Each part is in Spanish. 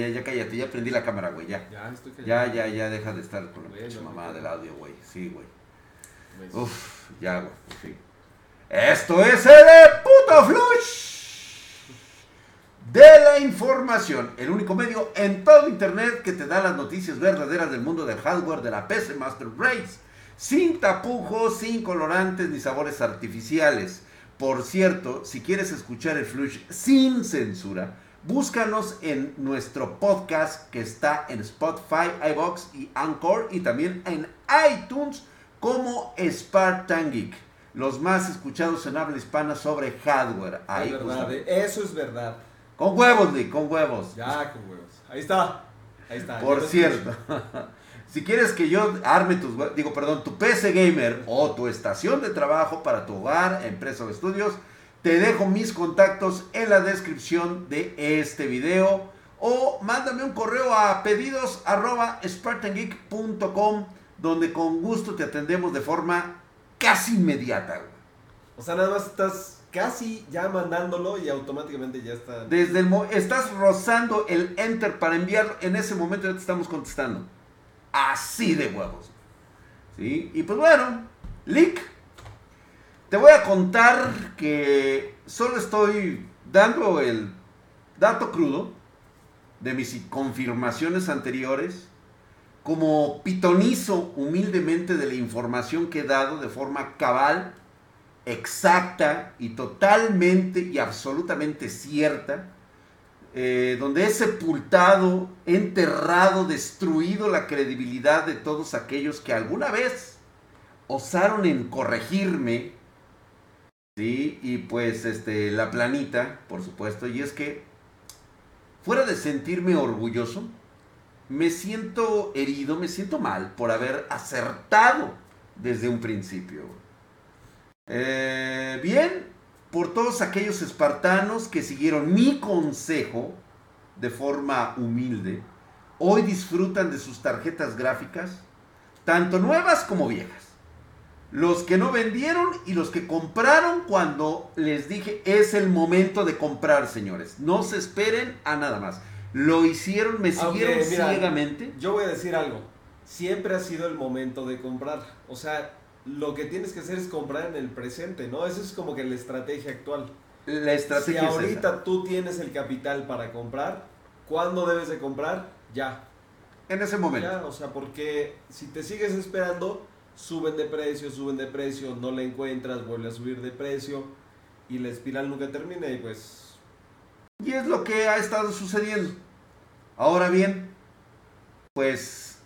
ya, ya cállate, ya prendí la cámara, güey, ya. Ya, estoy Ya, ya, ya deja de estar con la Bueno, pinche mamada del audio, güey. Sí, güey. Pues, Uf, ya, güey, por fin. Esto es el puto flush de la información. El único medio en todo internet que te da las noticias verdaderas del mundo del hardware de la PC Master Race. Sin tapujos, sin colorantes ni sabores artificiales. Por cierto, si quieres escuchar el flush sin censura, búscanos en nuestro podcast que está en Spotify, iBox y Anchor y también en iTunes como Spartan Geek. Los más escuchados en habla hispana sobre hardware. Ahí es verdad, justamente. eso es verdad. Con huevos, Lee, con huevos. Ya con huevos. Ahí está. Ahí está. Por cierto, si quieres que yo arme tus, digo, perdón, tu PC gamer o tu estación de trabajo para tu hogar, empresa o estudios, te dejo mis contactos en la descripción de este video o mándame un correo a pedidos arroba spartangeek.com donde con gusto te atendemos de forma casi inmediata. güey. O sea, nada más estás casi ya mandándolo y automáticamente ya está. Desde el mo- estás rozando el enter para enviar, en ese momento ya te estamos contestando. Así de huevos. ¿Sí? Y pues bueno, Lick, te voy a contar que solo estoy dando el dato crudo de mis confirmaciones anteriores, como pitonizo humildemente de la información que he dado de forma cabal, exacta y totalmente y absolutamente cierta, eh, donde he sepultado, enterrado, destruido la credibilidad de todos aquellos que alguna vez osaron en corregirme, ¿sí? Y pues este, la planita, por supuesto, y es que, fuera de sentirme orgulloso, me siento herido, me siento mal por haber acertado desde un principio. Eh, bien, por todos aquellos espartanos que siguieron mi consejo de forma humilde, hoy disfrutan de sus tarjetas gráficas, tanto nuevas como viejas. Los que no vendieron y los que compraron cuando les dije es el momento de comprar, señores. No se esperen a nada más. Lo hicieron, me siguieron mira, ciegamente. Yo voy a decir algo. Siempre ha sido el momento de comprar. O sea, lo que tienes que hacer es comprar en el presente, ¿no? Esa es como que la estrategia actual. La Si estrategia es esa. ahorita tú tienes el capital para comprar, ¿cuándo debes de comprar? Ya. En ese momento. Ya, o sea, porque si te sigues esperando, suben de precio, suben de precio, no la encuentras, vuelve a subir de precio y la espiral nunca termina y pues... Y es lo que ha estado sucediendo. Ahora bien, pues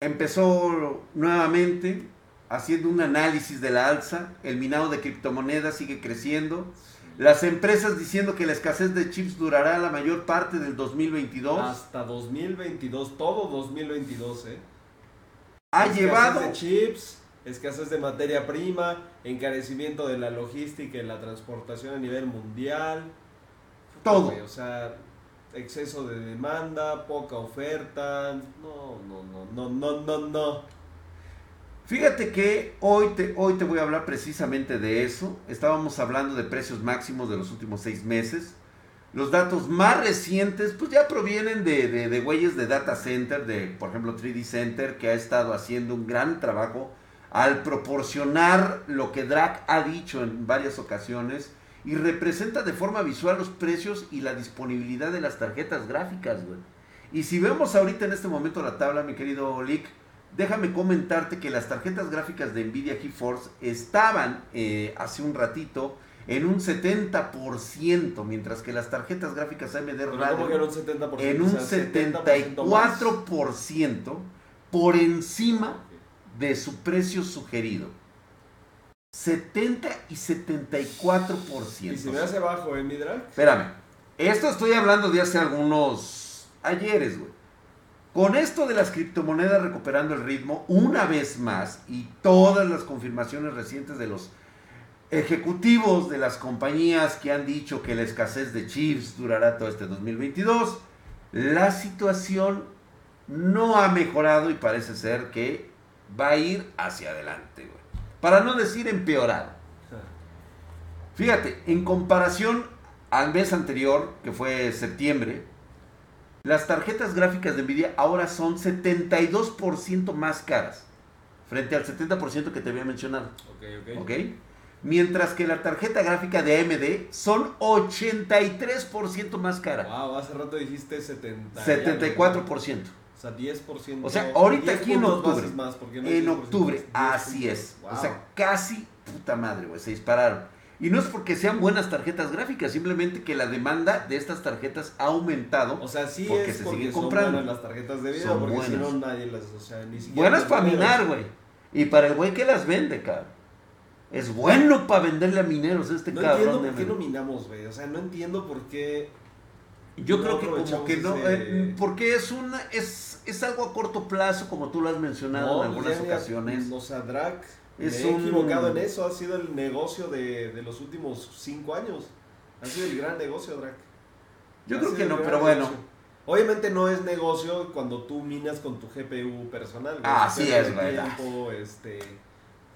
empezó nuevamente haciendo un análisis de la alza. El minado de criptomonedas sigue creciendo. Las empresas diciendo que la escasez de chips durará la mayor parte del 2022. Hasta 2022, todo 2022, ¿eh? Ha Escasez llevado de chips, escasez de materia prima, encarecimiento de la logística y la transportación a nivel mundial. Todo. O sea, exceso de demanda, poca oferta. No, no, no, no, no, no, no. Fíjate que hoy te, hoy te voy a hablar precisamente de eso. Estábamos hablando de precios máximos de los últimos seis meses. Los datos más recientes, pues ya provienen de, de, de güeyes de Data Center, de por ejemplo 3D Center, que ha estado haciendo un gran trabajo al proporcionar lo que Drac ha dicho en varias ocasiones y representa de forma visual los precios y la disponibilidad de las tarjetas gráficas, güey. Y si vemos ahorita en este momento la tabla, mi querido Lick, déjame comentarte que las tarjetas gráficas de Nvidia GeForce estaban eh, hace un ratito en un 70%, mientras que las tarjetas gráficas AMD Pero ¿cómo que en Radeon un 70%? en O un sea, 70% más. 74% por encima de su precio sugerido. 70 y 74%. Y se me hace bajo, ¿eh, mi drag? Espérame. Esto estoy hablando de hace algunos ayeres, güey. Con esto de las criptomonedas recuperando el ritmo, una vez más, y todas las confirmaciones recientes de los ejecutivos de las compañías que han dicho que la escasez de chips durará todo este 2022, la situación no ha mejorado y parece ser que va a ir hacia adelante, güey. Para no decir empeorado. Fíjate, en comparación al mes anterior, que fue septiembre, Las tarjetas gráficas de Nvidia ahora son 72% más caras frente al 70% que te había mencionado. Ok, ok. ¿Ok? Mientras que la tarjeta gráfica de AMD son 83% más cara. Wow, hace rato dijiste 70. 74%. O sea, 10%. O sea, ahorita 10 aquí en octubre. más, no En 10%, octubre, es 10 así es. O sea, casi puta madre, güey, se dispararon. Y no es porque sean buenas tarjetas gráficas, simplemente que la demanda de estas tarjetas ha aumentado. O sea, sí Porque es se porque siguen son comprando. buenas las tarjetas de video, Son porque si buenas. no nadie las, o sea, ni siquiera Buenas para minar, güey. Y para el güey que las vende, cabrón. Es bueno para venderle a mineros este No entiendo cabrón. de por qué no minamos, güey. O sea, no entiendo por qué. Yo no creo que como que no, ese- eh, porque es una, es, es algo a corto plazo, como tú lo has mencionado en pues algunas ya, ya, ocasiones. O sea, Drac, Es me he un- equivocado en eso. Ha sido el negocio de, de los últimos cinco años. Ha sido el gran negocio, Drac. Yo Ha creo que no, pero bueno. Obviamente no es negocio cuando tú minas con tu GPU personal. güey. Ah, es, ¿verdad? tiempo, este,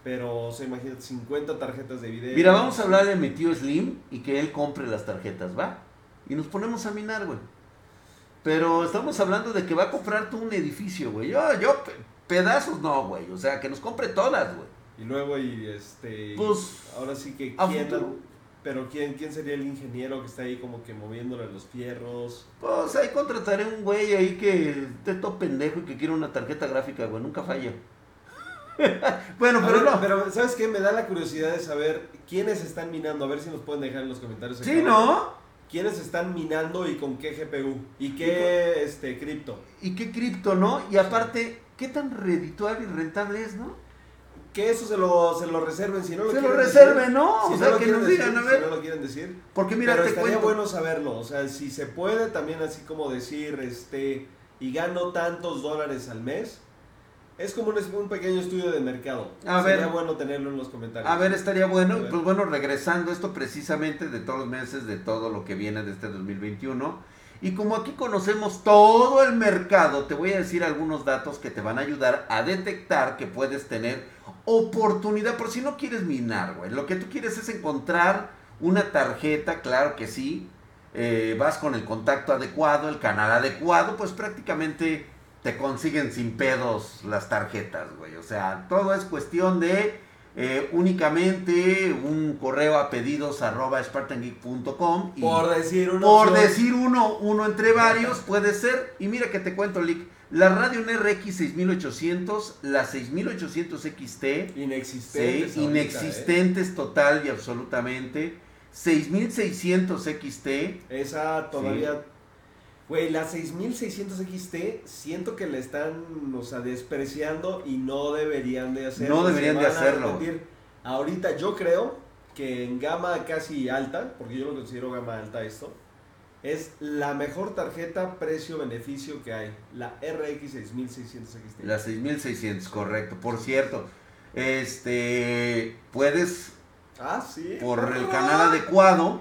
pero, o sea, imagínate, 50 tarjetas de video. Mira, vamos a hablarle a mi tío Slim y que él compre las tarjetas, ¿va? Y nos ponemos a minar, güey. Pero estamos hablando de que va a comprarte un edificio, güey. Yo, yo, pe- pedazos no, güey. O sea, que nos compre todas, güey. Y luego, y este. Pues, ahora sí que. a ¿quién, futuro. pero ¿quién, ¿quién sería el ingeniero que está ahí como que moviéndole los fierros? Pues ahí contrataré un güey ahí que esté todo pendejo y que quiera una tarjeta gráfica, güey. Nunca falla. bueno, pero ver, no. Pero, ¿sabes qué? Me da la curiosidad de saber quiénes están minando. A ver si nos pueden dejar en los comentarios. Sí, acá ¿no? ¿Quiénes están minando y con qué GPU? ¿Y qué este, cripto? Y qué cripto, ¿no? Y aparte, ¿qué tan redituable y rentable es, no? Que eso se lo, se lo reserven. Si no lo Se lo reserven, decir, ¿no? si o sea, lo que nos digan, a ver. Si no lo quieren decir. Porque mira, Pero te estaría cuento. bueno saberlo. O sea, si se puede también así como decir, este, y gano tantos dólares al mes. Es como un, un pequeño estudio de mercado. A Sería ver. bueno tenerlo en los comentarios. A ver, estaría bueno. Pues bueno, regresando esto precisamente de todos los meses, de todo lo que viene de este 2021. Y como aquí conocemos todo el mercado, te voy a decir algunos datos que te van a ayudar a detectar que puedes tener oportunidad. Por si no quieres minar, güey. Lo que tú quieres es encontrar una tarjeta, claro que sí. Eh, vas con el contacto adecuado, el canal adecuado, pues prácticamente te consiguen sin pedos las tarjetas, güey. O sea, todo es cuestión de eh, únicamente un correo a pedidos arroba spartangeek.com Por decir una por opción. decir uno, uno entre varios puede ser. Y mira que te cuento, Lick. La Radeon RX 6800, la 6800 XT, Inexistentes. Sí, ahorita, inexistentes total y absolutamente. 6600 XT. ¿eh? Esa todavía. Güey, la 6600 XT siento que la están, o sea, despreciando y no deberían de hacerlo. No deberían de hacerlo. Ahorita yo creo que en gama casi alta, porque yo lo considero gama alta esto, es la mejor tarjeta precio-beneficio que hay. La RX 6600 XT. La 6600, correcto. Por cierto, este puedes Ah, sí. por el canal adecuado,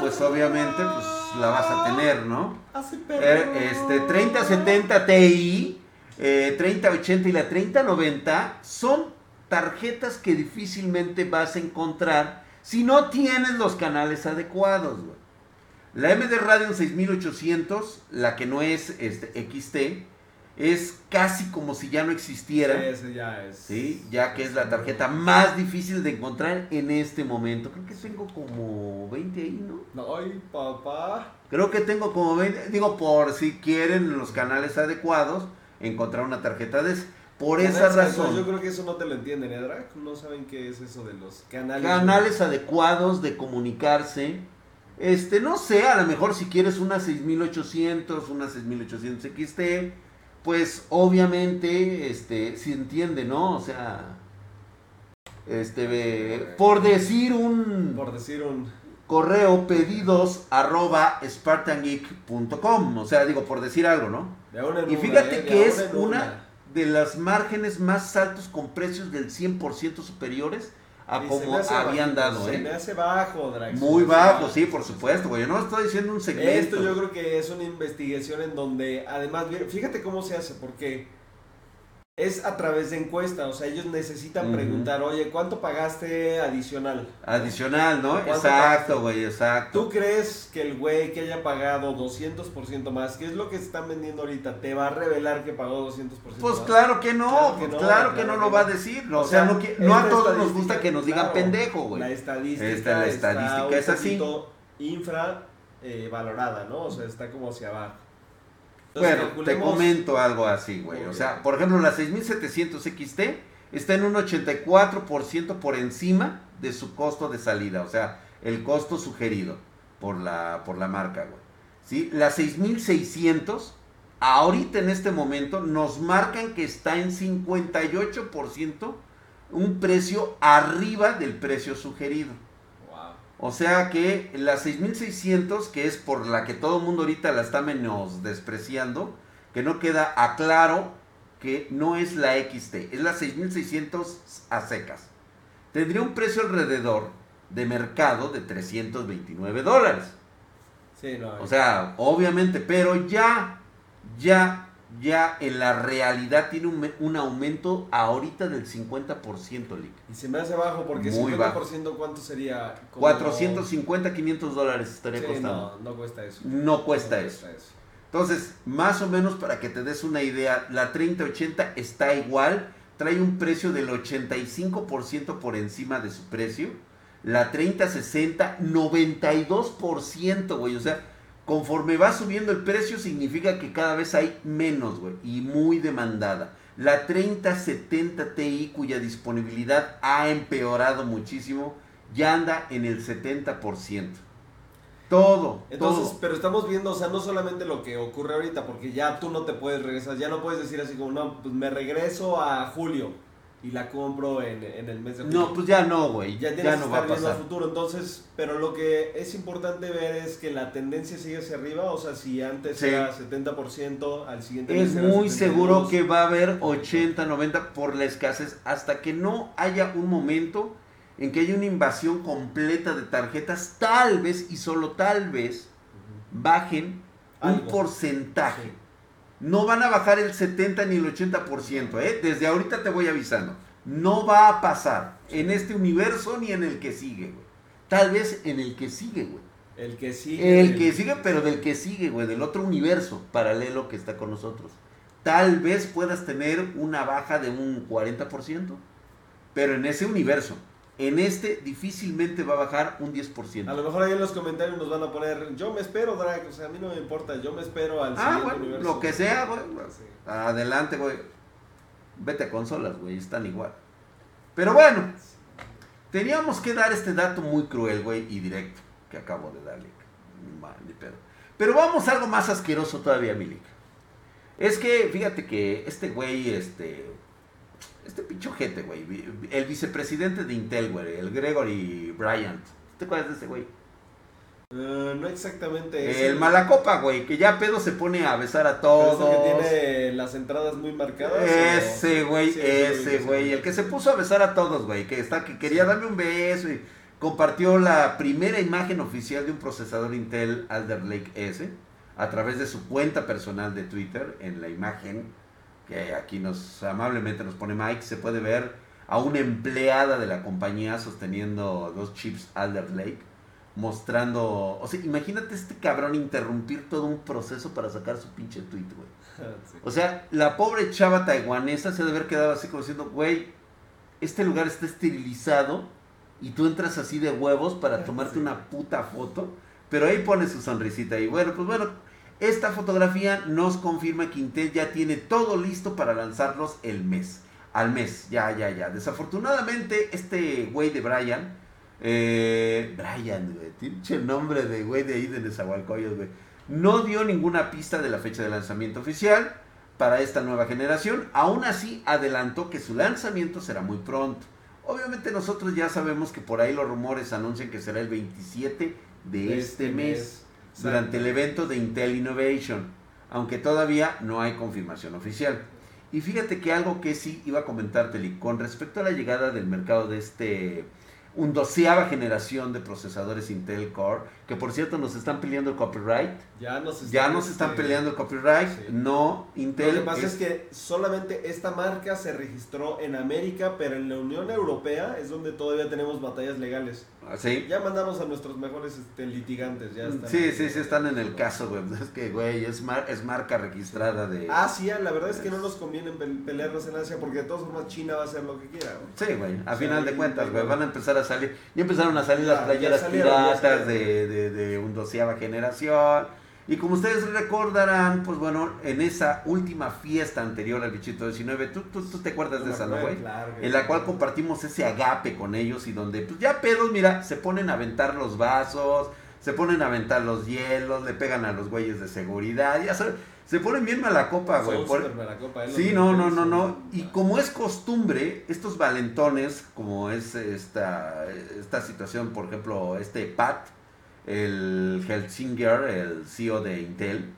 pues obviamente pues la vas a tener, ¿no? Hace perro. Eh, Este 3070 Ti, eh, 3080 y la 3090 son tarjetas que difícilmente vas a encontrar si no tienes los canales adecuados. güey. La MD Radeon 6800, la que no es este, XT, es casi como si ya no existiera. Sí, ese ya es. ¿sí? Ya que es la tarjeta más difícil de encontrar en este momento. Creo que tengo como 20 ahí, ¿no? No, ay, papá. Creo que tengo como 20, digo, por si quieren los canales adecuados, encontrar una tarjeta de esa. Por esa Canales, Yo razón, creo que eso no te lo entienden, ¿eh, Drac? No saben qué es eso de los canales. canales adecuados de comunicarse. Este, no sé, a lo mejor si quieres una 6800, una 6800 XT, pues obviamente, este, si entiende, ¿no? O sea, este, eh, por decir un... Por decir un. correo pedidos arroba spartangeek.com. O sea, digo, por decir algo, ¿no? De una Y una, fíjate que es en una de las márgenes más altos con precios del 100% superiores a me hace habían bajito, dado, Se me ¿eh? hace bajo. Muy me bajo, sí, por supuesto, güey. Yo no estoy diciendo un segmento. Esto yo creo que es una investigación en donde, además, fíjate cómo se hace, porque Es a través de encuesta, o sea, ellos necesitan preguntar, oye, ¿cuánto pagaste adicional? Adicional, ¿no? ¿Cuánto Exacto, güey, exacto. ¿Tú crees que el güey que haya pagado 200% más, que es lo que se están vendiendo ahorita, te va a revelar que pagó 200% Pues más? claro que no, Claro que pues no, claro que claro no lo va a decir. O o sea, sea, no, que- no a todos nos gusta que nos digan claro, pendejo, güey. La estadística, Esta, la estadística está es un así. infra eh, valorada, ¿no? O sea, está como hacia abajo. Entonces, Bueno, te comento algo así, güey. O sea, por ejemplo, la 6700 XT está en un 84% por encima de su costo de salida. O sea, el costo sugerido por la, por la marca, güey. ¿Sí? La 6600, ahorita en este momento, nos marcan que está en 58% un precio arriba del precio sugerido. O sea que la 6600, que es por la que todo el mundo ahorita la está menos despreciando, que no queda a claro que no es la XT, es la 6600 a secas. Tendría un precio alrededor de mercado de 329 dólares. Sí, no. O sea, obviamente, pero ya, ya, ya en la realidad tiene un, un aumento ahorita del 50%, Lick. y se me hace bajo porque Muy 50% ¿cuánto sería? Como- 450, 500 dólares estaría Sí, costando. no, no cuesta eso. No cuesta No eso. Entonces, más o menos para que te des una idea, la 3080 está igual, trae un precio del 85% por encima de su precio. La 3060, 92%, güey. O sea, conforme va subiendo el precio, significa que cada vez hay menos, güey. Y muy demandada. La 3070 Ti, cuya disponibilidad ha empeorado muchísimo, ya anda en el 70%. Todo. Entonces, todo. pero estamos viendo, o sea, no solamente lo que ocurre ahorita, porque ya tú no te puedes regresar, ya no puedes decir así como, no, pues me regreso a julio y la compro en, en el mes de julio. No, pues ya no, güey. ya Ya, tienes no que va a estar viendo a pasar. futuro. Entonces, pero lo que es importante ver es que la tendencia sigue hacia arriba, o sea, si antes Sí. era 70%, al siguiente Es mes era muy 72. seguro que va a haber 80, 90 por la escasez hasta que no haya un momento en que haya una invasión completa de tarjetas, tal vez y solo tal vez bajen un porcentaje. Sí. No van a bajar el 70 ni el 80%, ¿eh? Desde ahorita te voy avisando. No va a pasar en este universo ni en el que sigue, güey. Tal vez en el que sigue, güey. El que sigue. El que sigue, pero del que sigue, güey, del otro universo paralelo que está con nosotros. Tal vez puedas tener una baja de un 40%, pero en ese universo. En este difícilmente va a bajar un A 10%. lo mejor ahí en los comentarios nos van a poner, yo me espero, Drake, o sea, a mí no me importa, yo me espero al Ah, bueno, universo. lo que sea, güey. Sí. Adelante, güey. Vete a consolas, güey, están igual. Pero bueno, teníamos que dar este dato muy cruel, güey, y directo, que acabo de darle. Ni pedo. Pero vamos a algo más asqueroso todavía, Milik. Es que, fíjate que este güey, este. Este pinche ojete, güey. El vicepresidente de Intel, güey, el Gregory Bryant. ¿Te acuerdas de ese güey? Eh, no exactamente ese. El malacopa, güey, que ya pedo se pone a besar a ¿Pero es el todos. que tiene las entradas muy marcadas. Ese güey, Sí, ese ese ese güey, el que se puso a besar a todos, güey, que está que quería darme un beso y compartió la primera imagen oficial de un procesador Intel Alder Lake S a través de su cuenta personal de Twitter en la imagen que aquí nos amablemente nos pone Mike, se puede ver a una empleada de la compañía sosteniendo dos chips Alder Lake mostrando, o sea, imagínate este cabrón interrumpir todo un proceso para sacar su pinche tweet, güey. O sea, la pobre chava taiwanesa se debe haber quedado así como diciendo, güey, este lugar está esterilizado y tú entras así de huevos para tomarte Sí. una puta foto. Pero ahí pone su sonrisita y bueno, pues bueno, esta fotografía nos confirma que Intel ya tiene todo listo para lanzarlos el mes. Al mes, ya, ya, ya. Desafortunadamente, este güey de Brian, eh, Brian, güey, pinche nombre de güey de ahí de Nezahualcóyotl, güey, no dio ninguna pista de la fecha de lanzamiento oficial para esta nueva generación. Aún así, adelantó que su lanzamiento será muy pronto. Obviamente nosotros ya sabemos que por ahí los rumores anuncian que será el 27 de, este, mes, durante el evento de Intel Innovation, aunque todavía no hay confirmación oficial. Y fíjate que algo que sí iba a comentarte, Lee, con respecto a la llegada del mercado de este un doceava generación de procesadores Intel Core, que por cierto nos están peleando el copyright. Ya nos, ya nos están este, peleando el copyright. sí. No, Intel. Lo que pasa es... que solamente esta marca se registró en América, pero en la Unión Europea es donde todavía tenemos batallas legales. Sí. Ya mandamos a nuestros mejores este, litigantes. Ya están sí, sí, sí, están en el caso, güey. Es que, güey, es, mar- es marca registrada de... Asia, la verdad es que no nos conviene pe- pelearnos en Asia porque de todas formas China va a hacer lo que quiera. güey. Sí, güey, a O sea, final de cuentas, güey, va. van a empezar a salir, ya empezaron a salir las playeras salieron, piratas de, de, de undoceava generación, y como ustedes recordarán, pues bueno, en esa última fiesta anterior al bichito 19, tú, tú, tú te acuerdas No de esa, ¿no, güey? claro. En la cual compartimos ese agape con ellos y donde, pues ya pedos, mira, se ponen a aventar los vasos, se ponen a aventar los hielos, le pegan a los güeyes de seguridad, ya sabes, se ponen bien mala copa, güey. Por- Sí, no, no, no, no. Y como es costumbre, estos valentones, como es esta, esta situación, por ejemplo, este Pat, el Helsinger, el CEO de Intel,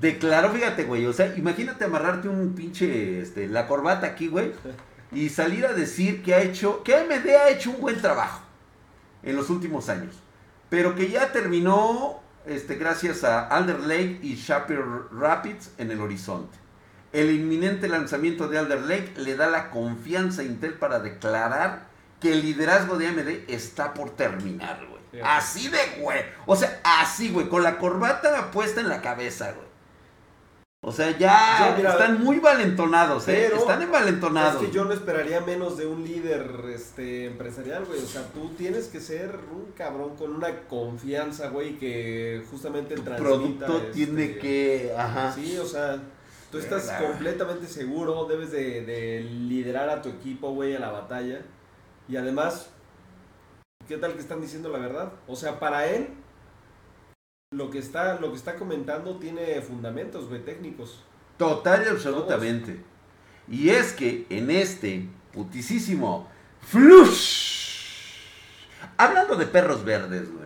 declaró, fíjate, güey, o sea, imagínate amarrarte un pinche, este, la corbata aquí, güey, y salir a decir que ha hecho, que AMD ha hecho un buen trabajo en los últimos años, pero que ya terminó, este, gracias a Alder Lake y Shapir Rapids en el horizonte. El inminente lanzamiento de Alder Lake le da la confianza a Intel para declarar que el liderazgo de AMD está por terminar, güey. Fíjate. Así de güey. O sea, así, güey, con la corbata puesta en la cabeza, güey. O sea, ya Sí, mira, están muy valentonados, ¿eh? pero Están envalentonados. Es que yo no esperaría menos de un líder este, empresarial, güey. O sea, tú tienes que ser un cabrón con una confianza, güey, que justamente Tu transmita. producto este, tiene que... Ajá. Sí, o sea, tú estás Verdad. completamente seguro, debes de, de liderar a tu equipo, güey, a la batalla. Y además, ¿qué tal que están diciendo la verdad? O sea, para él, lo que está, lo que está comentando tiene fundamentos, güey, técnicos. Total y absolutamente. Y es que en este putisísimo flush, hablando de perros verdes, güey,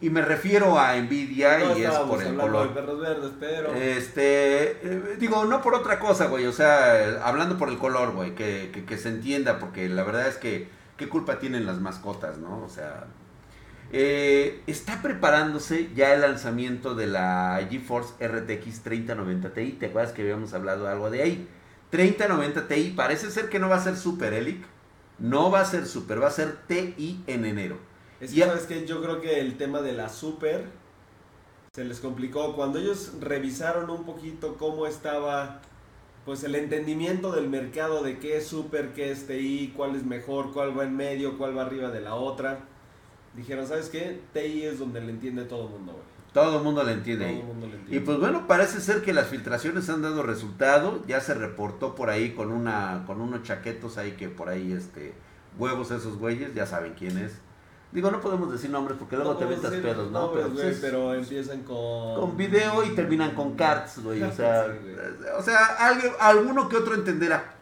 y me refiero a Nvidia No y es por el color. de perros verdes, pero... Este, eh, digo, no por otra cosa, güey, o sea, hablando por el color, güey, que, que, que se entienda, porque la verdad es que, ¿qué culpa tienen las mascotas, no? O sea, eh, está preparándose ya el lanzamiento de la GeForce RTX 3090 Ti, ¿te acuerdas que habíamos hablado algo de ahí? 3090 Ti, parece ser que no va a ser Super Elic, no va a ser Super, va a ser TI en enero. Es que, ¿sabes qué? Yo creo que el tema de la super se les complicó. Cuando ellos revisaron un poquito cómo estaba pues el entendimiento del mercado de qué es super, qué es TI, cuál es mejor, cuál va en medio, cuál va arriba de la otra. Dijeron, ¿sabes qué? TI es donde le entiende todo el mundo, güey. Todo el mundo le entiende Todo ahí. el mundo le entiende. Y pues bueno, parece ser que las filtraciones han dado resultado. Ya se reportó por ahí con una con unos chaquetos ahí que por ahí este huevos esos güeyes, ya saben quién es. Digo, no podemos decir nombres porque luego No te metas pedos, ¿no? nombres, Pero, pues, es pero empiezan con... con video y terminan con cards, güey. O sea, Sí, o sea, algo- alguno que otro entenderá.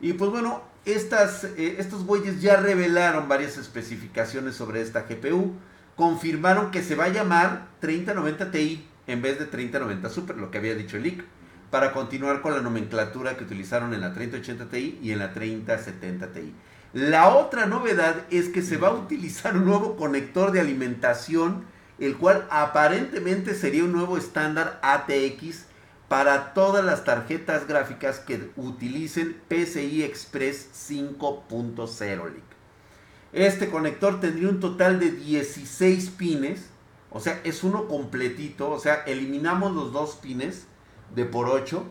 Y pues bueno, estas, eh, estos güeyes ya revelaron varias especificaciones sobre esta GPU. Confirmaron que se va a llamar 3090 Ti en vez de 3090 Super, lo que había dicho el leak, para continuar con la nomenclatura que utilizaron en la 3080 Ti y en la 3070 Ti. La otra novedad es que se va a utilizar un nuevo conector de alimentación, el cual aparentemente sería un nuevo estándar ATX para todas las tarjetas gráficas que utilicen PCI Express 5.0. Lick. Este conector tendría un total de 16 pines, o sea, es uno completito, o sea, eliminamos los dos pines de por 8,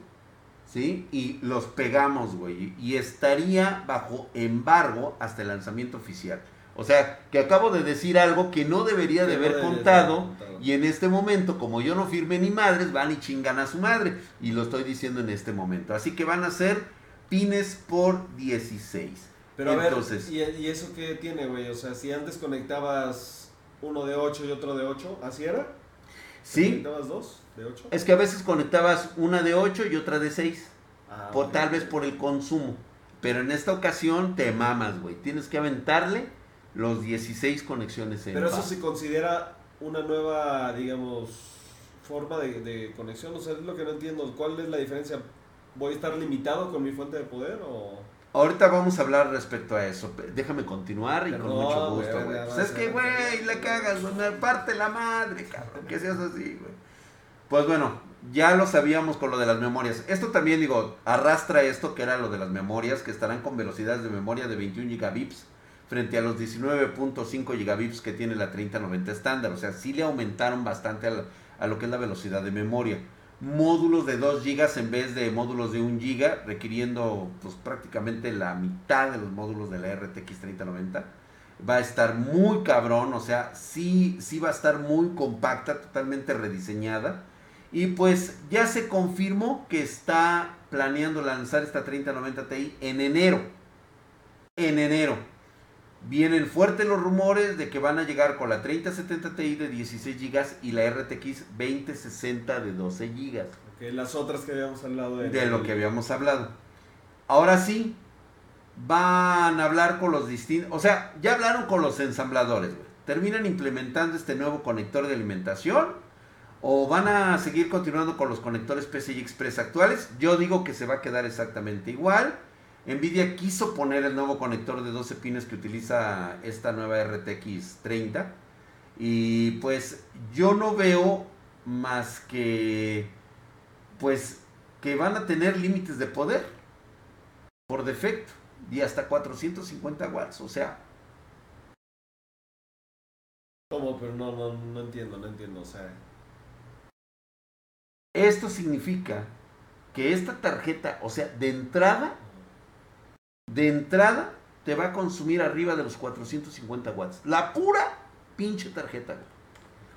¿sí? Y los pegamos, güey, y estaría bajo embargo hasta el lanzamiento oficial. O sea, que acabo de decir algo que no debería de haber contado, y en este momento, como yo no firme ni madres, van y chingan a su madre. Y lo estoy diciendo en este momento. Así que van a ser pines por 16. Pero a ver, ¿y, y eso qué tiene, güey? O sea, si antes conectabas uno de 8 y otro de 8, ¿así era? Sí, ¿Conectabas dos de 8? es que a veces conectabas una de 8 y otra de 6. Ah, por, tal vez por el consumo. Pero en esta ocasión te mamas, güey. Tienes que aventarle los 16 conexiones en Pero eso se considera una nueva, digamos, forma de, de conexión. O sea, es lo que no entiendo. ¿Cuál es la diferencia? ¿Voy a estar limitado con mi fuente de poder o...? Ahorita vamos a hablar respecto a eso. Déjame continuar y con mucho gusto, güey. Pues es que, güey, le cagas, güey. Me parte la madre, cabrón. Que seas así, güey. Pues bueno, ya lo sabíamos con lo de las memorias. Esto también, digo, arrastra esto que era lo de las memorias, que estarán con velocidades de memoria de 21 gigabytes frente a los 19.5 gigabytes que tiene la 3090 estándar. O sea, sí le aumentaron bastante a, la- a lo que es la velocidad de memoria. Módulos de 2 gigas en vez de módulos de 1 giga, requiriendo pues prácticamente la mitad de los módulos de la RTX 3090. Va a estar muy cabrón, o sea, sí, sí va a estar muy compacta, totalmente rediseñada. Y pues ya se confirmó que está planeando lanzar esta 3090 Ti en enero. En enero. Vienen fuertes los rumores de que van a llegar con la 3070 Ti de 16 GB y la RTX 2060 de 12 GB. Las otras que habíamos hablado de, De lo que habíamos hablado. Ahora sí, van a hablar con los distintos... O sea, ya hablaron con los ensambladores. güey. ¿Terminan implementando este nuevo conector de alimentación? ¿O van a seguir continuando con los conectores PCI Express actuales? Yo digo que se va a quedar exactamente igual. Nvidia quiso poner el nuevo conector de 12 pines que utiliza esta nueva RTX 30. Y pues yo no veo más que pues que van a tener límites de poder por defecto y hasta 450 watts. O sea, ¿Cómo? Pero no, no, no entiendo, no entiendo. O sea, esto significa que esta tarjeta, o sea, de entrada, de entrada, te va a consumir arriba de los 450 watts. La pura pinche tarjeta.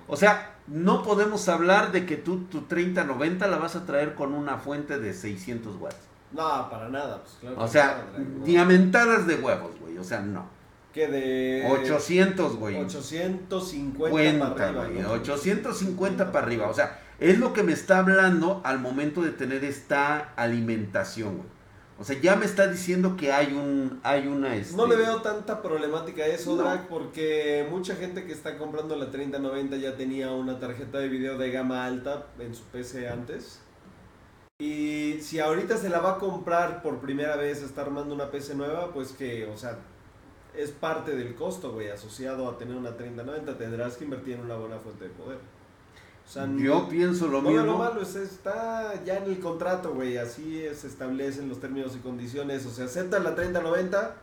O sea, no podemos hablar de que tú tu 3090 la vas a traer con una fuente de 600 watts. no, para nada. Pues, claro O sea, no. diamentadas de huevos, güey. O sea, no. Que de 800, güey. 850 Cuenta, para arriba. güey, ¿no? 850 para arriba. O sea, es lo que me está hablando al momento de tener esta alimentación, güey. O sea, ya me está diciendo que hay un, hay una, este, No le veo tanta problemática a eso, No. Drag, porque mucha gente que está comprando la 3090 ya tenía una tarjeta de video de gama alta en su PC antes. Y si ahorita se la va a comprar por primera vez, está armando una PC nueva, pues que, o sea, es parte del costo, güey, asociado a tener una 3090. Tendrás que invertir en una buena fuente de poder. O sea, Yo pienso lo no, lo malo es, está ya en el contrato, güey. Así se establecen los términos y condiciones. O sea, aceptas la 3090,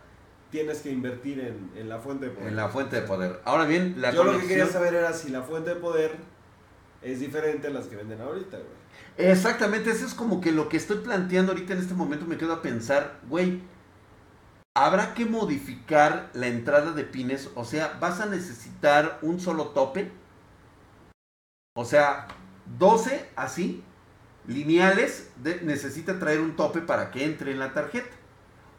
tienes que invertir en, en la fuente de poder. En la fuente de poder. Ahora bien, la Yo lo que quería saber era si la fuente de poder es diferente a las que venden ahorita, güey. Exactamente, eso es como que lo que estoy planteando ahorita en este momento me quedo a pensar, güey, habrá que modificar la entrada de pines, o sea, vas a necesitar un solo tope, o sea, 12 así, lineales, de- necesita traer un tope para que entre en la tarjeta.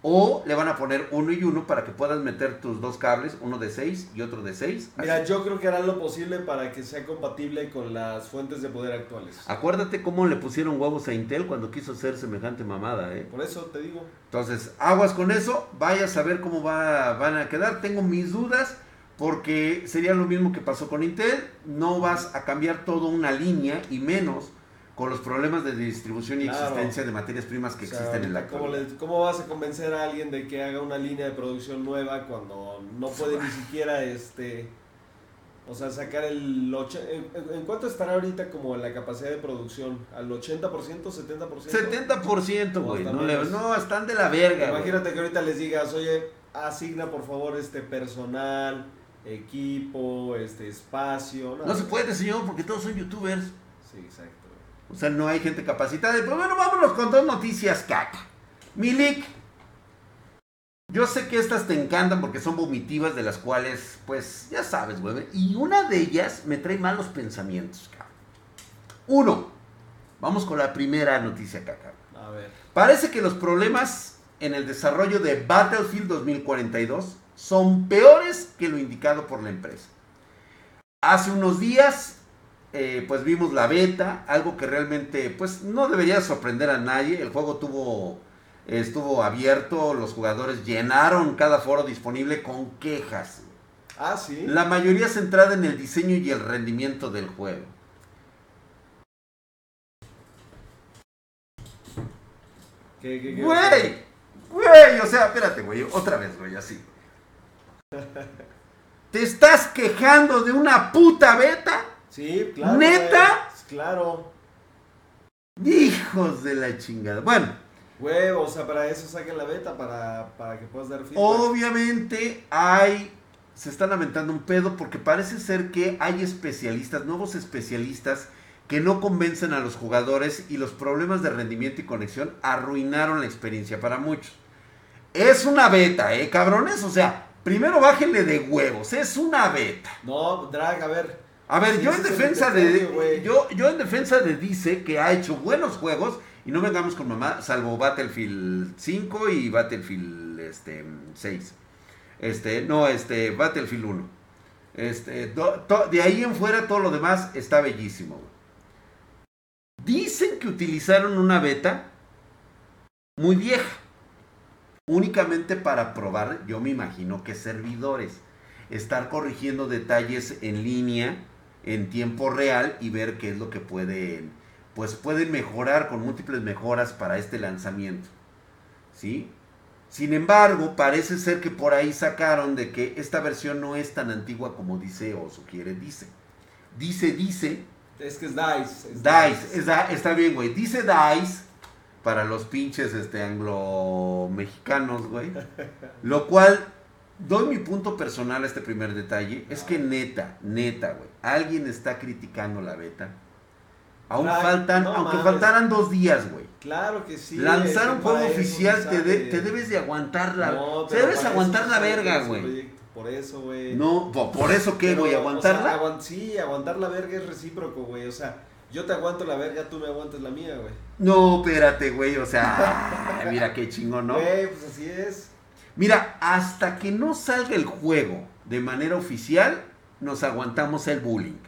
O le van a poner uno y uno para que puedas meter tus dos cables, uno de 6 y otro de 6. Mira, yo creo que harán lo posible para que sea compatible con las fuentes de poder actuales. Acuérdate cómo le pusieron huevos a Intel cuando quiso hacer semejante mamada, ¿eh? Por eso te digo. Entonces, aguas con eso, vaya a saber cómo va, van a quedar. Tengo mis dudas porque sería lo mismo que pasó con Intel. No vas a cambiar toda una línea y menos con los problemas de distribución y Claro. existencia de materias primas que O sea, existen en la ¿cómo, le- ¿Cómo vas a convencer a alguien de que haga una línea de producción nueva cuando no puede ni siquiera este o sea, sacar el ocho- en, en- ¿en cuánto estará ahorita como la capacidad de producción? ¿Al 80%, 70%? 70%, güey. No, le- no, están de la verga. Imagínate que ahorita les digas, "Oye, asigna por favor este personal, equipo, este espacio." No se puede, señor, porque todos son youtubers. Sí, exacto. O sea, no hay gente capacitada. Pero bueno, vámonos con dos noticias caca. Milik. Yo sé que estas te encantan porque son vomitivas de las cuales, pues, ya sabes, güey. Y una de ellas me trae malos pensamientos, cabrón. Uno. Vamos con la primera noticia caca. A ver. Parece que los problemas en el desarrollo de Battlefield 2042 son peores que lo indicado por la empresa. Hace unos días, eh, pues vimos la beta, algo que realmente, pues no debería sorprender a nadie. El juego tuvo, estuvo abierto, los jugadores llenaron cada foro disponible con quejas. Ah, sí. La mayoría centrada en el diseño y el rendimiento del juego. ¿Qué, qué, qué? Güey, Güey, o sea, espérate, güey, otra vez, güey, así. ¿Te estás quejando de una puta beta? Sí, claro. ¿Neta? güey. Claro. Hijos de la chingada. Bueno, Güey, o sea, para eso saquen la beta, para, para que puedas dar feedback. obviamente hay. Se están lamentando un pedo porque parece ser que hay especialistas, nuevos especialistas, que no convencen a los jugadores y los problemas de rendimiento y conexión arruinaron la experiencia para muchos. Es una beta, ¿eh, cabrones? O sea, primero bájenle de huevos, es una beta. No, Drag, a ver. A ver, yo en defensa de yo, yo en defensa de dice que ha hecho buenos juegos y no vengamos con mamá, salvo Battlefield 5 y Battlefield este 6. Este, no, este Battlefield 1. Este, do- to- de ahí en fuera todo lo demás está bellísimo. Dicen que utilizaron una beta muy vieja. Únicamente para probar, yo me imagino que servidores estar corrigiendo detalles en línea en tiempo real y ver qué es lo que pueden pues pueden mejorar con múltiples mejoras para este lanzamiento. ¿Sí? Sin embargo, parece ser que por ahí sacaron de que esta versión no es tan antigua como dice o sugiere dice. Dice, dice, Es que es DICE. es DICE, está, está bien, güey. Dice DICE para los pinches este, anglo-mexicanos, güey. Lo cual, doy mi punto personal a este primer detalle. Es que neta, neta, güey. Alguien está criticando la beta. Aún faltan, no aunque mames. faltaran dos días, güey. Claro que sí. Lanzar un juego oficial, te, de- te debes de aguantar la... No, te debes aguantar la verga, güey. Por eso, güey. No, po- por eso qué, güey, o sea, aguantarla. aguant- sí, aguantar la verga es recíproco, güey. O sea, yo te aguanto la verga, tú me aguantas la mía, güey. No, espérate, güey, o sea, mira qué chingón, ¿no? Güey, pues así es. Mira, hasta que no salga el juego de manera oficial, nos aguantamos el bullying.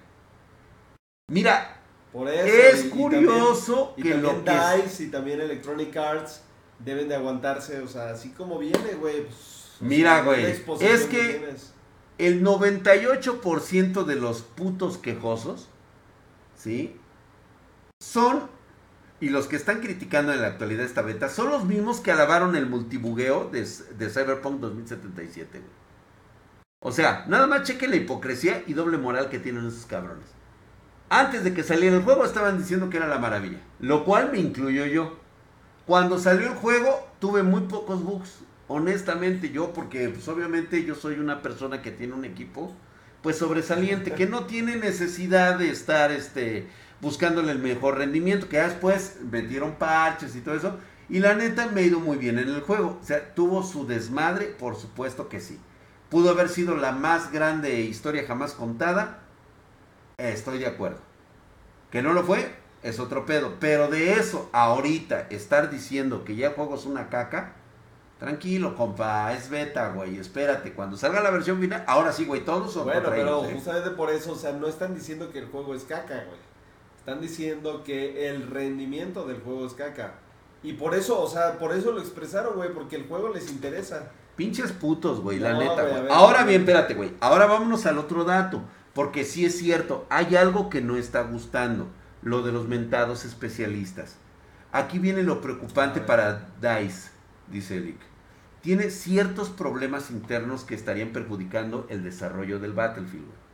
Mira, Por eso. es y- y curioso también, y que también lo que... DICE y también Electronic Arts deben de aguantarse, o sea, así como viene, güey. pues, Mira, güey, es que- tienes. El 98% de los putos quejosos, ¿sí? Son, y los que están criticando en la actualidad esta beta, son los mismos que alabaron el multibugueo de, Cyberpunk 2077, güey. O sea, nada más chequen la hipocresía y doble moral que tienen esos cabrones. Antes de que saliera el juego estaban diciendo que era la maravilla, lo cual me incluyo yo. Cuando salió el juego tuve muy pocos bugs, honestamente yo, porque pues, obviamente yo soy una persona que tiene un equipo pues sobresaliente, que no tiene necesidad de estar este, buscándole el mejor rendimiento, que ya después metieron parches y todo eso, y la neta me ha ido muy bien en el juego. O sea, tuvo su desmadre, por supuesto que sí. Pudo haber sido la más grande historia jamás contada, estoy de acuerdo. Que no lo fue, es otro pedo. Pero de eso, ahorita, estar diciendo que ya el juego es una caca, tranquilo, compa, es beta, güey. Espérate, cuando salga la versión final, ahora sí, güey, todos son Bueno, pero ellos, ¿eh? justamente por eso, o sea, no están diciendo que el juego es caca, güey. Están diciendo que el rendimiento del juego es caca. Y por eso, o sea, por eso lo expresaron, güey, porque el juego les interesa. Pinches putos, güey, la No, neta, güey, ver, Ahora bien, espérate, güey. Ahora vámonos al otro dato. Porque sí es cierto, hay algo que no está gustando. Lo de los mentados especialistas. Aquí viene lo preocupante para DICE, dice Lick. Tiene ciertos problemas internos que estarían perjudicando el desarrollo del Battlefield. güey.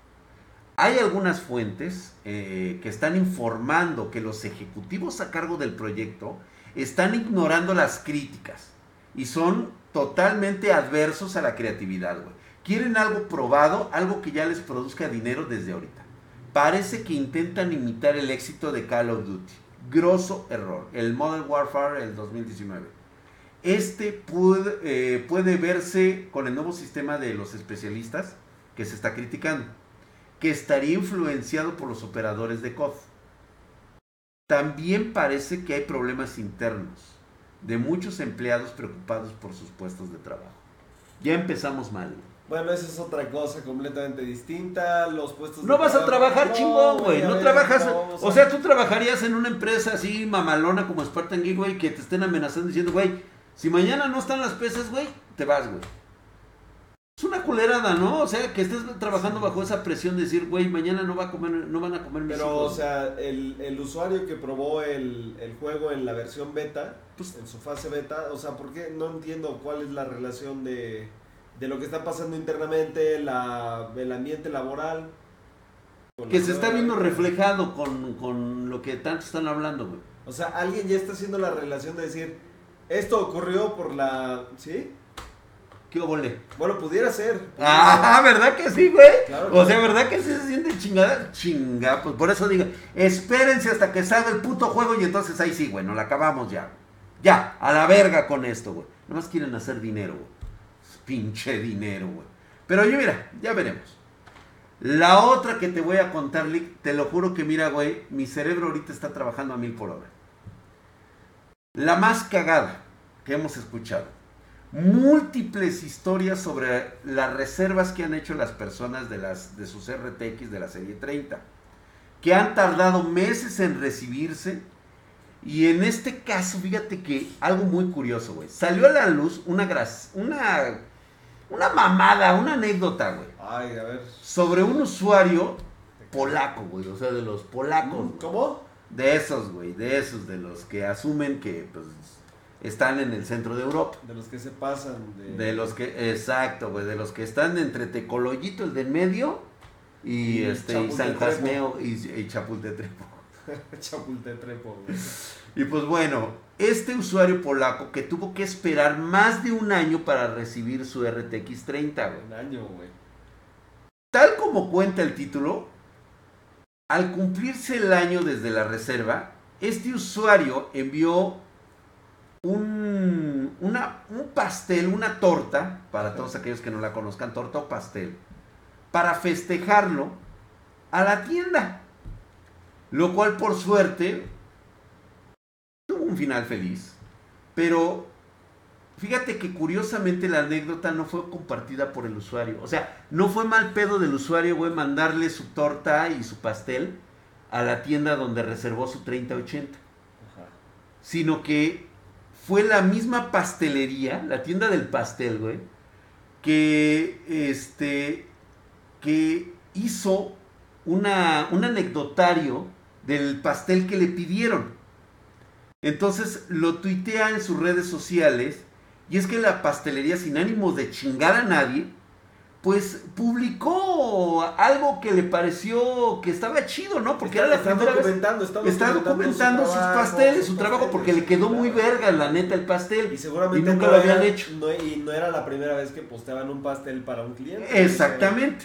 Hay algunas fuentes eh, que están informando que los ejecutivos a cargo del proyecto están ignorando las críticas y son totalmente adversos a la creatividad. Quieren algo probado, algo que ya les produzca dinero desde ahorita. Parece que intentan imitar el éxito de Call of Duty. Grosso error. El Modern Warfare el 2019. Este eh, puede verse con el nuevo sistema de los especialistas que se está criticando, que estaría influenciado por los operadores de COD. También parece que hay problemas internos de muchos empleados preocupados por sus puestos de trabajo. Ya empezamos mal. Bueno, esa es otra cosa completamente distinta. Los puestos No de vas a trabajar No, chingón, güey. No ver, trabajas. no, O sea, tú trabajarías en una empresa así mamalona como Spartan Geek, güey, que te estén amenazando diciendo, güey, si mañana no están las pesas, güey, te vas, güey. Es una culerada, ¿no? O sea, que estés trabajando bajo esa presión de decir, güey, mañana no va a comer, no van a comer mis Pero, hijos. o sea, el, el usuario que probó el, el juego en la versión beta, Pues- en su fase beta, o sea, ¿por qué? No entiendo cuál es la relación de, de lo que está pasando internamente, la, el ambiente laboral. que se está viendo reflejado con, con lo que tanto están hablando, güey. O sea, alguien ya está haciendo la relación de decir, esto ocurrió por la... ¿Sí? ¿Qué obole? Bueno, pudiera ser. pudiera Ah, ¿verdad que sí, güey? Claro o sea. ¿verdad que sí se siente chingada? Chinga, pues por eso digo, espérense hasta que salga el puto juego y entonces ahí sí, güey, nos la acabamos ya. Ya, a la verga con esto, güey. Nomás quieren hacer dinero, güey. Pinche dinero, güey. Pero yo, mira, ya veremos. La otra que te voy a contar, Lick, te lo juro que mira, güey, mi cerebro ahorita está trabajando a mil por hora. La más cagada que hemos escuchado. Múltiples historias sobre las reservas que han hecho las personas de, las, de sus RTX de la serie 30. Que han tardado meses en recibirse. Y en este caso, fíjate que algo muy curioso, güey. Salió a la luz una, una, una mamada, una anécdota, güey. Ay, a ver. Sobre un usuario polaco, güey. O sea, de los polacos. güey. ¿Cómo? De esos, güey. De esos, de los que asumen que pues, están en el centro de Europa. De los que se pasan de... De los que, exacto, güey. De los que están entre Tecoloyito, el de en medio, y, Y este, y San. Jasmeo y, y Chapultepec. Chapultetrepo, güey. Y pues bueno, este usuario polaco que tuvo que esperar más de un año para recibir su RTX 30, güey. Un año, güey. Tal como cuenta el título, al cumplirse el año desde la reserva, este usuario envió un, una- un pastel, una torta, para todos aquellos que no la conozcan, torta o pastel, para festejarlo a la tienda. Lo cual por suerte tuvo un final feliz. Pero fíjate que curiosamente la anécdota no fue compartida por el usuario. O sea, no fue mal pedo del usuario, güey, mandarle su torta y su pastel a la tienda donde reservó su 3080. Ajá. Sino que fue la misma pastelería, la tienda del pastel, güey, que este que hizo una, un anecdotario del pastel que le pidieron. Entonces lo tuitea en sus redes sociales y es que la pastelería sin ánimos de chingar a nadie, pues publicó algo que le pareció que estaba chido, ¿no? Porque era la primera vez documentando, está está documentando sus trabajo, pasteles, su trabajo, porque le quedó muy verga, la neta, el pastel. Y seguramente Y nunca no lo habían era- hecho. no- y no era la primera vez que posteaban un pastel para un cliente. Exactamente.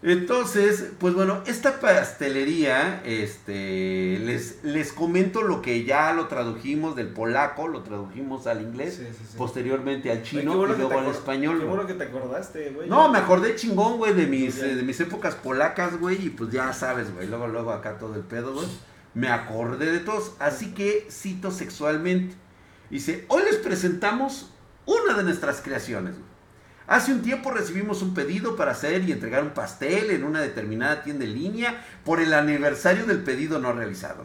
Entonces, pues bueno, esta pastelería, este, les, les comento lo que ya lo tradujimos del polaco, lo tradujimos al inglés, Sí, sí, sí. posteriormente al chino bueno y luego al español. Qué bueno que te acordaste, güey. No, me acordé chingón, güey, de mis, eh, de mis épocas polacas, güey, y pues ya sabes, güey, luego, luego acá todo el pedo, güey. Me acordé de todos, así que cito sexualmente. Dice, hoy les presentamos una de nuestras creaciones, güey. Hace un tiempo recibimos un pedido para hacer y entregar un pastel en una determinada tienda en línea por el aniversario del pedido no realizado.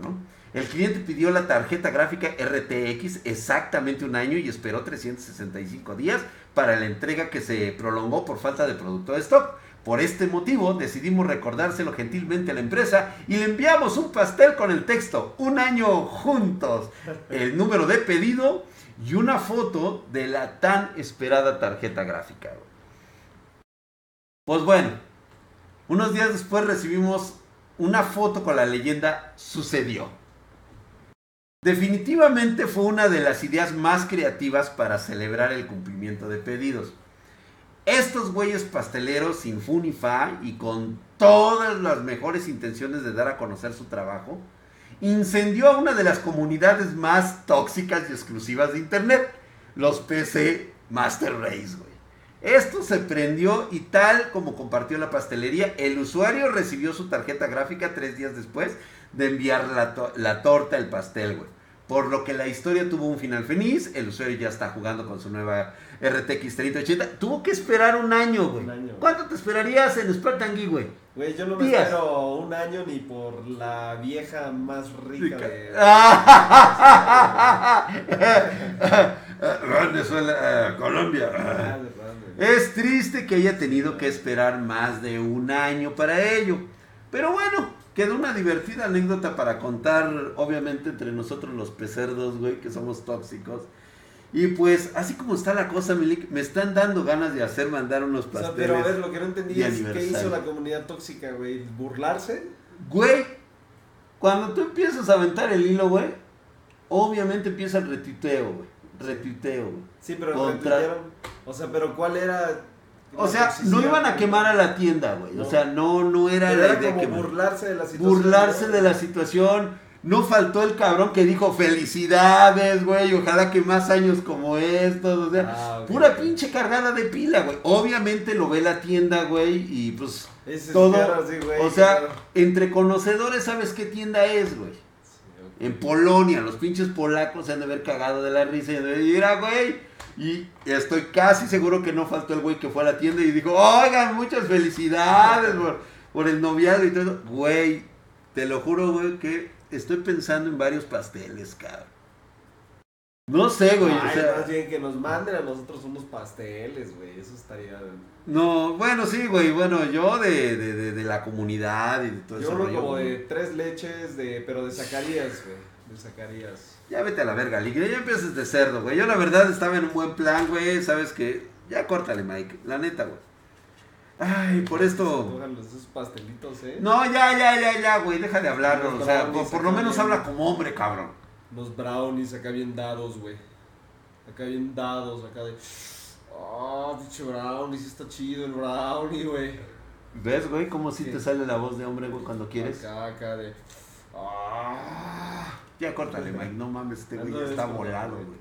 El cliente pidió la tarjeta gráfica RTX exactamente un año y esperó 365 días para la entrega que se prolongó por falta de producto de stock. Por este motivo decidimos recordárselo gentilmente a la empresa y le enviamos un pastel con el texto un año juntos, el número de pedido y una foto de la tan esperada tarjeta gráfica. Pues bueno, unos días después recibimos una foto con la leyenda sucedió. Definitivamente fue una de las ideas más creativas para celebrar el cumplimiento de pedidos. Estos güeyes pasteleros sin fu ni fa y con todas las mejores intenciones de dar a conocer su trabajo, incendió a una de las comunidades más tóxicas y exclusivas de Internet, los PC Master Race, güey. Esto se prendió y tal como compartió la pastelería, el usuario recibió su tarjeta gráfica tres días después de enviar la, la torta, el pastel, güey. Por lo que la historia tuvo un final feliz, el usuario ya está jugando con su nueva RTX 3080. Tuvo que esperar un año, güey. Un año. ¿Cuánto te esperarías en Spartan Geek, güey? Güey, yo no me Días. espero un año ni por la vieja más rica de... Venezuela, eh, Colombia. Ah, de verdad, güey. Es triste que haya tenido que esperar más de un año para ello. Pero bueno, quedó una divertida anécdota para contar, obviamente, entre nosotros los pecerdos, güey, que somos tóxicos. Y pues, así como está la cosa, Milik, me están dando ganas de hacer mandar unos O sea, pasteles. pero a ver, lo que no entendí es qué hizo la comunidad tóxica, güey. ¿Burlarse? Güey, cuando tú empiezas a aventar el hilo, güey, obviamente empieza el retuiteo, güey. Retuiteo, güey. Sí, pero Contra- retuitearon. O sea, pero ¿cuál era? O sea, no iban a quemar a la tienda, güey. O sea, no, no era Pero la era idea como que burlarse de la situación. burlarse ¿no? de la situación. No faltó el cabrón que dijo felicidades, güey. Ojalá que más años como estos. O sea, Ah, pura pinche cargada de pila, güey. Obviamente lo ve la tienda, güey. Y pues Ese todo. claro, sí, güey, o sea, claro. entre conocedores, ¿sabes qué tienda es, güey? En Polonia, los pinches polacos se han de haber cagado de la risa y han de mira, güey. Y estoy casi seguro que no faltó el güey que fue a la tienda y dijo, oigan, muchas felicidades por, por el noviado y todo eso. Güey, te lo juro, güey, que estoy pensando en varios pasteles, cabrón. No sé, güey, o sea, más bien que nos manden a nosotros unos pasteles, güey. Eso estaría. No, bueno, sí, güey, bueno, yo de, de, de, de la comunidad y de todo Yo eso. uno como de tres leches, de, pero de Zacarías, güey. De Zacarías. Ya vete a la verga, Ligue. Ya empiezas de cerdo, güey. Yo la verdad estaba en un buen plan, güey. ¿Sabes qué? Ya córtale, Mike. La neta, güey. Ay, por esto... Esos pastelitos, ¿eh? No, ya, ya, ya, ya, güey. Deja de hablarlo. Los O sea, por, por lo menos bien. habla como hombre, cabrón. Los brownies acá bien dados, güey. Acá bien dados, acá de. Ah, pinche brownie, sí está chido el brownie, güey. ¿Ves, güey? Cómo si Sí. te sale la voz de hombre, güey, cuando quieres? Acá, acá de. Ah. Ya córtale, Mike. No mames, este güey ya está volado, güey.